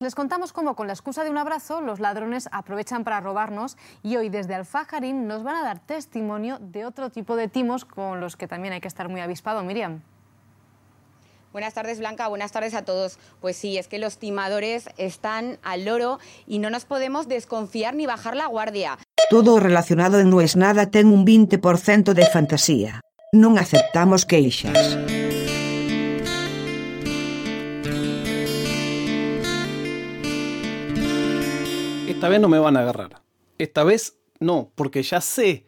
Les contamos cómo con la excusa de un abrazo los ladrones aprovechan para robarnos y hoy desde Alfajarín nos van a dar testimonio de otro tipo de timos con los que también hay que estar muy avispado, Miriam. Buenas tardes, Blanca. Buenas tardes a todos. Pues sí, es que los timadores están al loro y no nos podemos desconfiar ni bajar la guardia. Todo relacionado en No es nada ten un 20% de fantasía. Non aceptamos queixas. Esta vez no me van a agarrar. Esta vez no, porque ya sé,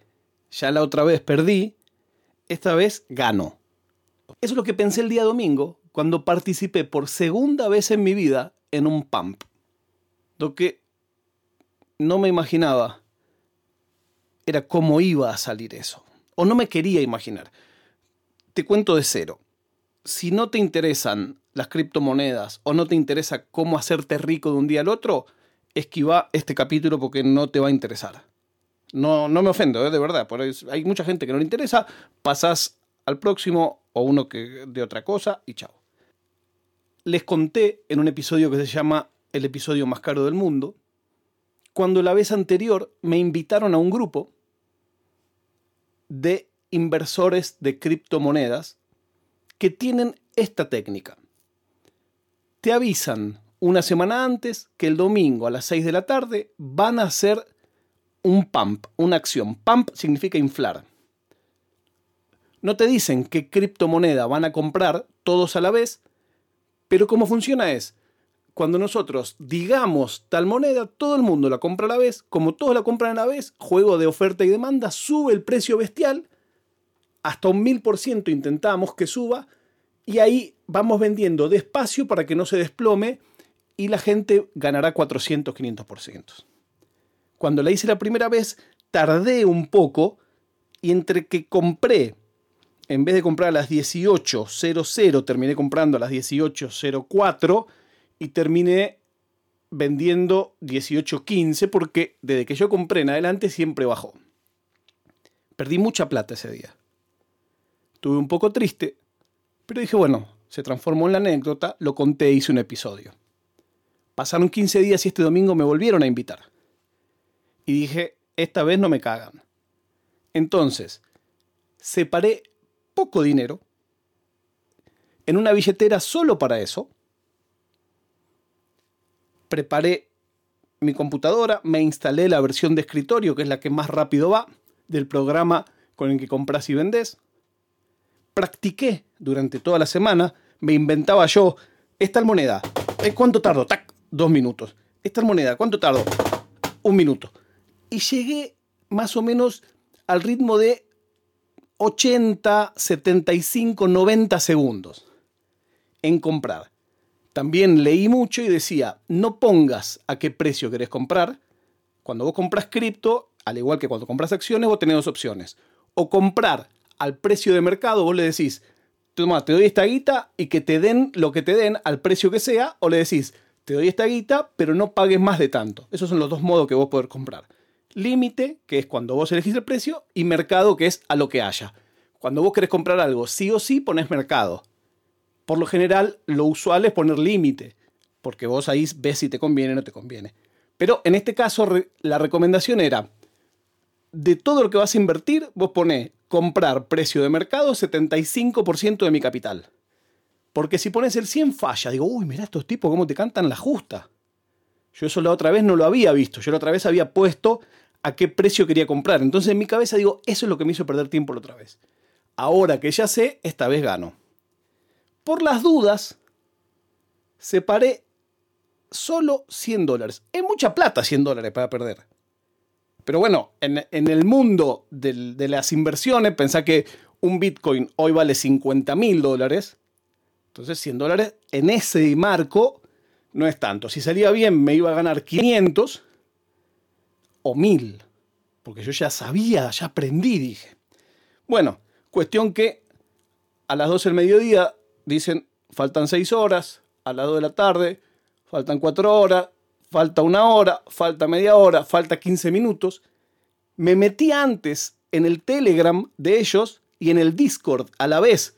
ya la otra vez perdí, esta vez gano. Eso es lo que pensé el día domingo cuando participé por segunda vez en mi vida en un pump. Lo que no me imaginaba era cómo iba a salir eso. O no me quería imaginar. Te cuento de cero. Si no te interesan las criptomonedas o no te interesa cómo hacerte rico de un día al otro, esquiva este capítulo porque no te va a interesar. No, no me ofendo, ¿eh? de verdad. Por hay mucha gente que no le interesa. Pasas al próximo o uno que de otra cosa y chao. Les conté en un episodio que se llama El episodio más caro del mundo, cuando la vez anterior me invitaron a un grupo de inversores de criptomonedas que tienen esta técnica. Te avisan una semana antes que el domingo a las 6 de la tarde van a hacer un pump, una acción. Pump significa inflar. No te dicen qué criptomoneda van a comprar todos a la vez, pero cómo funciona es, cuando nosotros digamos tal moneda, todo el mundo la compra a la vez, como todos la compran a la vez, juego de oferta y demanda, sube el precio bestial, hasta un mil por ciento intentamos que suba, y ahí vamos vendiendo despacio para que no se desplome y la gente ganará 400, 500%. Cuando la hice la primera vez, tardé un poco y entre que compré, en vez de comprar a las 18.00, terminé comprando a las 18.04 y terminé vendiendo 18.15 porque desde que yo compré en adelante siempre bajó. Perdí mucha plata ese día. Estuve un poco triste, pero dije, bueno, se transformó en la anécdota, lo conté, hice un episodio. Pasaron 15 días y este domingo me volvieron a invitar. Y dije, esta vez no me cagan. Entonces, separé poco dinero en una billetera solo para eso. Preparé mi computadora, me instalé la versión de escritorio, que es la que más rápido va, del programa con el que compras y vendes. Practiqué durante toda la semana, me inventaba yo, esta moneda, ¿eh? ¿cuánto tardo? ¡Tac! Dos minutos. Esta moneda, ¿cuánto tardó? Un minuto. Y llegué más o menos al ritmo de 80, 75, 90 segundos en comprar. También leí mucho y decía, no pongas a qué precio querés comprar. Cuando vos compras cripto, al igual que cuando compras acciones, vos tenés dos opciones. O comprar al precio de mercado, vos le decís, toma, te doy esta guita y que te den lo que te den al precio que sea, o le decís, te doy esta guita, pero no pagues más de tanto. Esos son los dos modos que vos podés comprar. Límite, que es cuando vos elegís el precio, y mercado, que es a lo que haya. Cuando vos querés comprar algo sí o sí, pones mercado. Por lo general, lo usual es poner límite, porque vos ahí ves si te conviene o no te conviene. Pero en este caso, la recomendación era, de todo lo que vas a invertir, vos ponés comprar precio de mercado 75% de mi capital. Porque si pones el 100 falla, digo, uy, mira estos tipos cómo te cantan la justa. Yo eso la otra vez no lo había visto, yo la otra vez había puesto a qué precio quería comprar. Entonces en mi cabeza digo, eso es lo que me hizo perder tiempo la otra vez. Ahora que ya sé, esta vez gano. Por las dudas, separé solo 100 dólares. Es mucha plata 100 dólares para perder. Pero bueno, en, el mundo de las inversiones, pensá que un Bitcoin hoy vale 50 mil dólares entonces 100 dólares en ese marco no es tanto. Si salía bien me iba a ganar 500 o 1000. Porque yo ya sabía, ya aprendí, dije. Bueno, cuestión que a las 12 del mediodía dicen faltan 6 horas, a las 2 de la tarde faltan 4 horas, falta una hora, falta media hora, falta 15 minutos. Me metí antes en el Telegram de ellos y en el Discord a la vez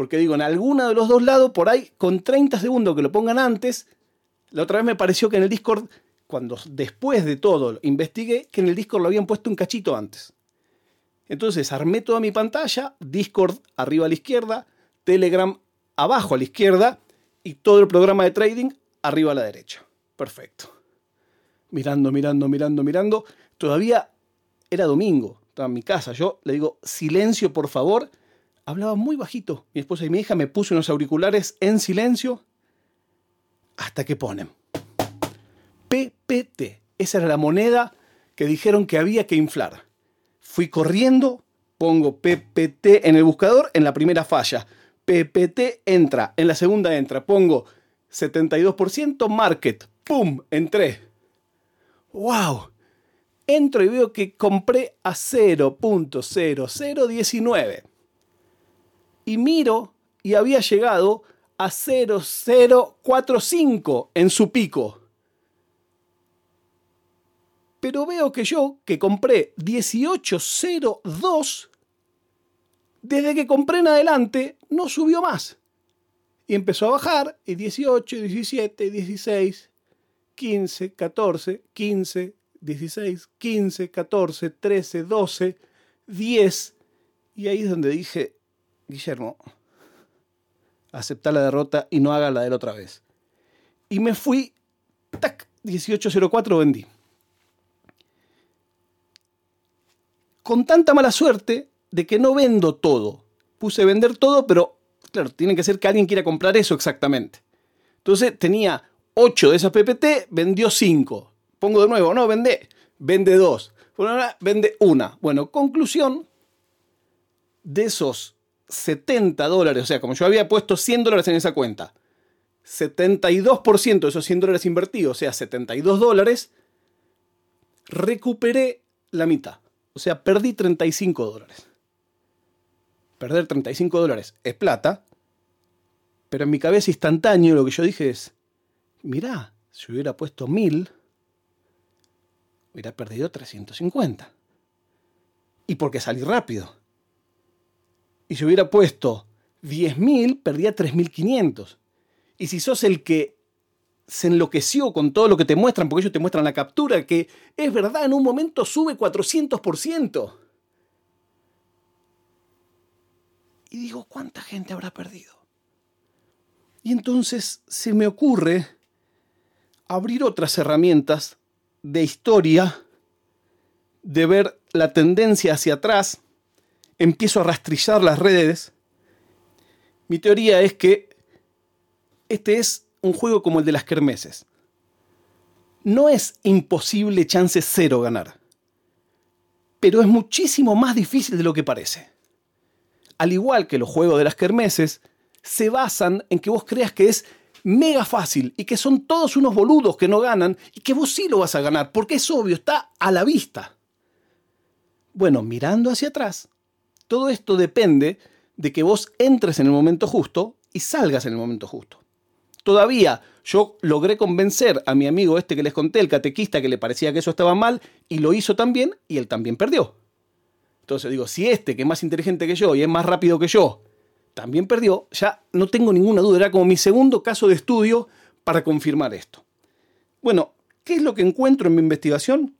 porque digo, en alguno de los dos lados, por ahí, con 30 segundos que lo pongan antes, La otra vez me pareció que en el Discord, cuando después de todo investigué, que en el Discord lo habían puesto un cachito antes. Entonces armé toda mi pantalla, Discord arriba a la izquierda, Telegram abajo a la izquierda y todo el programa de trading arriba a la derecha. Perfecto. Mirando, mirando, mirando, mirando. Todavía era domingo, estaba en mi casa. Yo le digo, silencio por favor. Hablaba muy bajito. Mi esposa y mi hija me puso unos auriculares en silencio hasta que ponen. PPT. Esa era la moneda que dijeron que había que inflar. Fui corriendo, pongo PPT en el buscador, en la primera falla. PPT entra, en la segunda entra, pongo 72% market, ¡pum! Entré. ¡Wow! Entro y veo que compré a 0.0019. Y miro y había llegado a 0045 en su pico. Pero veo que yo, que compré 1802, desde que compré en adelante no subió más. Y empezó a bajar, y 18, 17, 16, 15, 14, 15, 16, 15, 14, 13, 12, 10. Y ahí es donde dije, Guillermo, acepta la derrota y no haga la de otra vez. Y me fui, tac, 1804 vendí. Con tanta mala suerte de que no vendo todo. Puse vender todo, pero claro, tiene que ser que alguien quiera comprar eso exactamente. Entonces tenía 8 de esas PPT, vendió 5. Pongo de nuevo, no, vende, vende 2. Vende una. Bueno, conclusión, de esos 70 dólares, o sea, como yo había puesto 100 dólares en esa cuenta, 72% de esos 100 dólares invertidos, o sea, 72 dólares, recuperé la mitad. O sea, perdí 35 dólares. Perder 35 dólares es plata, pero en mi cabeza instantáneo lo que yo dije es, mirá, si hubiera puesto 1000, hubiera perdido 350. Y porque salí rápido. Y si hubiera puesto 10.000, perdía 3.500. Y si sos el que se enloqueció con todo lo que te muestran, porque ellos te muestran la captura, que es verdad, en un momento sube 400%. Y digo, ¿cuánta gente habrá perdido? Y entonces se me ocurre abrir otras herramientas de historia, de ver la tendencia hacia atrás, empiezo a rastrillar las redes. Mi teoría es que este es un juego como el de las kermeses. No es imposible chance cero ganar, pero es muchísimo más difícil de lo que parece. Al igual que los juegos de las kermeses, se basan en que vos creas que es mega fácil y que son todos unos boludos que no ganan y que vos sí lo vas a ganar, porque es obvio, está a la vista. Bueno, mirando hacia atrás, todo esto depende de que vos entres en el momento justo y salgas en el momento justo. Todavía yo logré convencer a mi amigo este que les conté, el catequista, que le parecía que eso estaba mal, y lo hizo también, y él también perdió. Entonces digo, si este, que es más inteligente que yo y es más rápido que yo, también perdió, ya no tengo ninguna duda, era como mi segundo caso de estudio para confirmar esto. Bueno, ¿qué es lo que encuentro en mi investigación?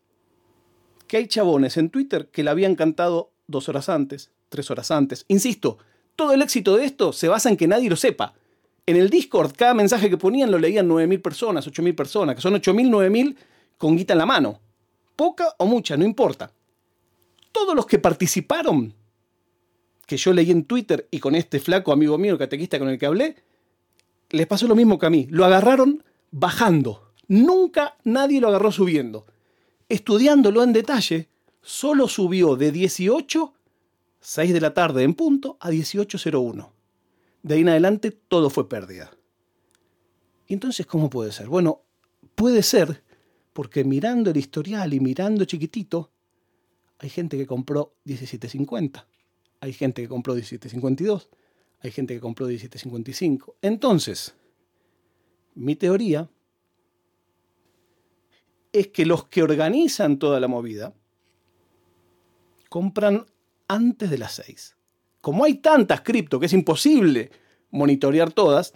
Que hay chabones en Twitter que le habían cantado dos horas antes, tres horas antes. Insisto, todo el éxito de esto se basa en que nadie lo sepa. En el Discord, cada mensaje que ponían lo leían 9.000 personas, 8.000 personas, que son 8.000, 9.000 con guita en la mano. Poca o mucha, no importa. Todos los que participaron, que yo leí en Twitter y con este flaco amigo mío, el catequista con el que hablé, les pasó lo mismo que a mí. Lo agarraron bajando. Nunca nadie lo agarró subiendo. Estudiándolo en detalle, solo subió de 18, 6 de la tarde en punto, a 18.01. De ahí en adelante todo fue pérdida. ¿Y entonces cómo puede ser? Bueno, puede ser porque mirando el historial y mirando chiquitito, hay gente que compró 17.50, hay gente que compró 17.52, hay gente que compró 17.55. Entonces, mi teoría es que los que organizan toda la movida compran antes de las 6 como hay tantas cripto que es imposible monitorear todas,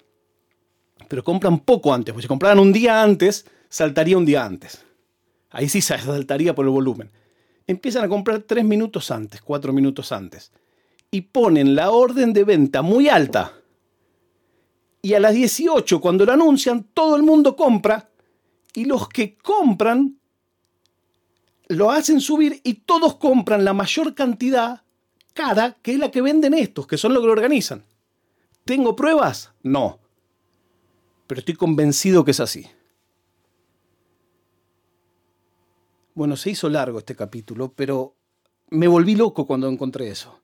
pero compran poco antes, porque si compraran un día antes, saltaría un día antes. Ahí sí saltaría por el volumen. Empiezan a comprar tres minutos antes, cuatro minutos antes. Y ponen la orden de venta muy alta. Y a las 18, cuando lo anuncian, todo el mundo compra. Y los que compran lo hacen subir y todos compran la mayor cantidad cara, que es la que venden estos, que son los que lo organizan. ¿Tengo pruebas? No. Pero estoy convencido que es así. Bueno, se hizo largo este capítulo, pero me volví loco cuando encontré eso.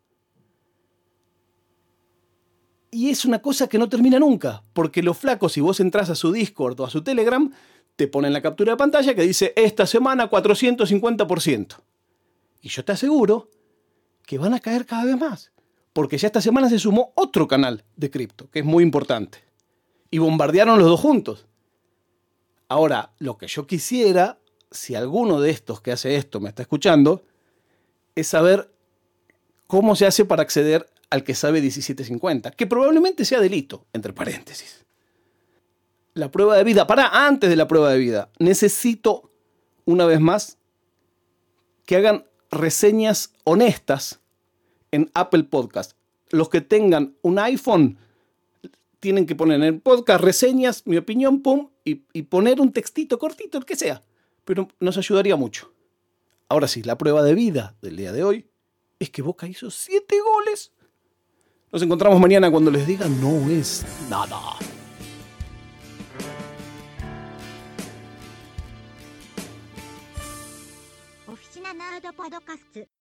Y es una cosa que no termina nunca, porque los flacos, si vos entras a su Discord o a su Telegram, te ponen la captura de pantalla que dice esta semana 450%. Y yo te aseguro que van a caer cada vez más, porque ya esta semana se sumó otro canal de cripto, que es muy importante. Y bombardearon los dos juntos. Ahora, lo que yo quisiera si alguno de estos que hace esto me está escuchando, es saber cómo se hace para acceder al que sabe 1750, que probablemente sea delito, entre paréntesis. La prueba de vida, para antes de la prueba de vida, necesito, una vez más, que hagan reseñas honestas en Apple Podcast. Los que tengan un iPhone tienen que poner en el podcast reseñas, mi opinión, pum, y, poner un textito cortito, el que sea pero nos ayudaría mucho. Ahora sí, la prueba de vida del día de hoy es que Boca hizo siete goles. Nos encontramos mañana cuando les diga no es nada. Oficina Nerd Podcast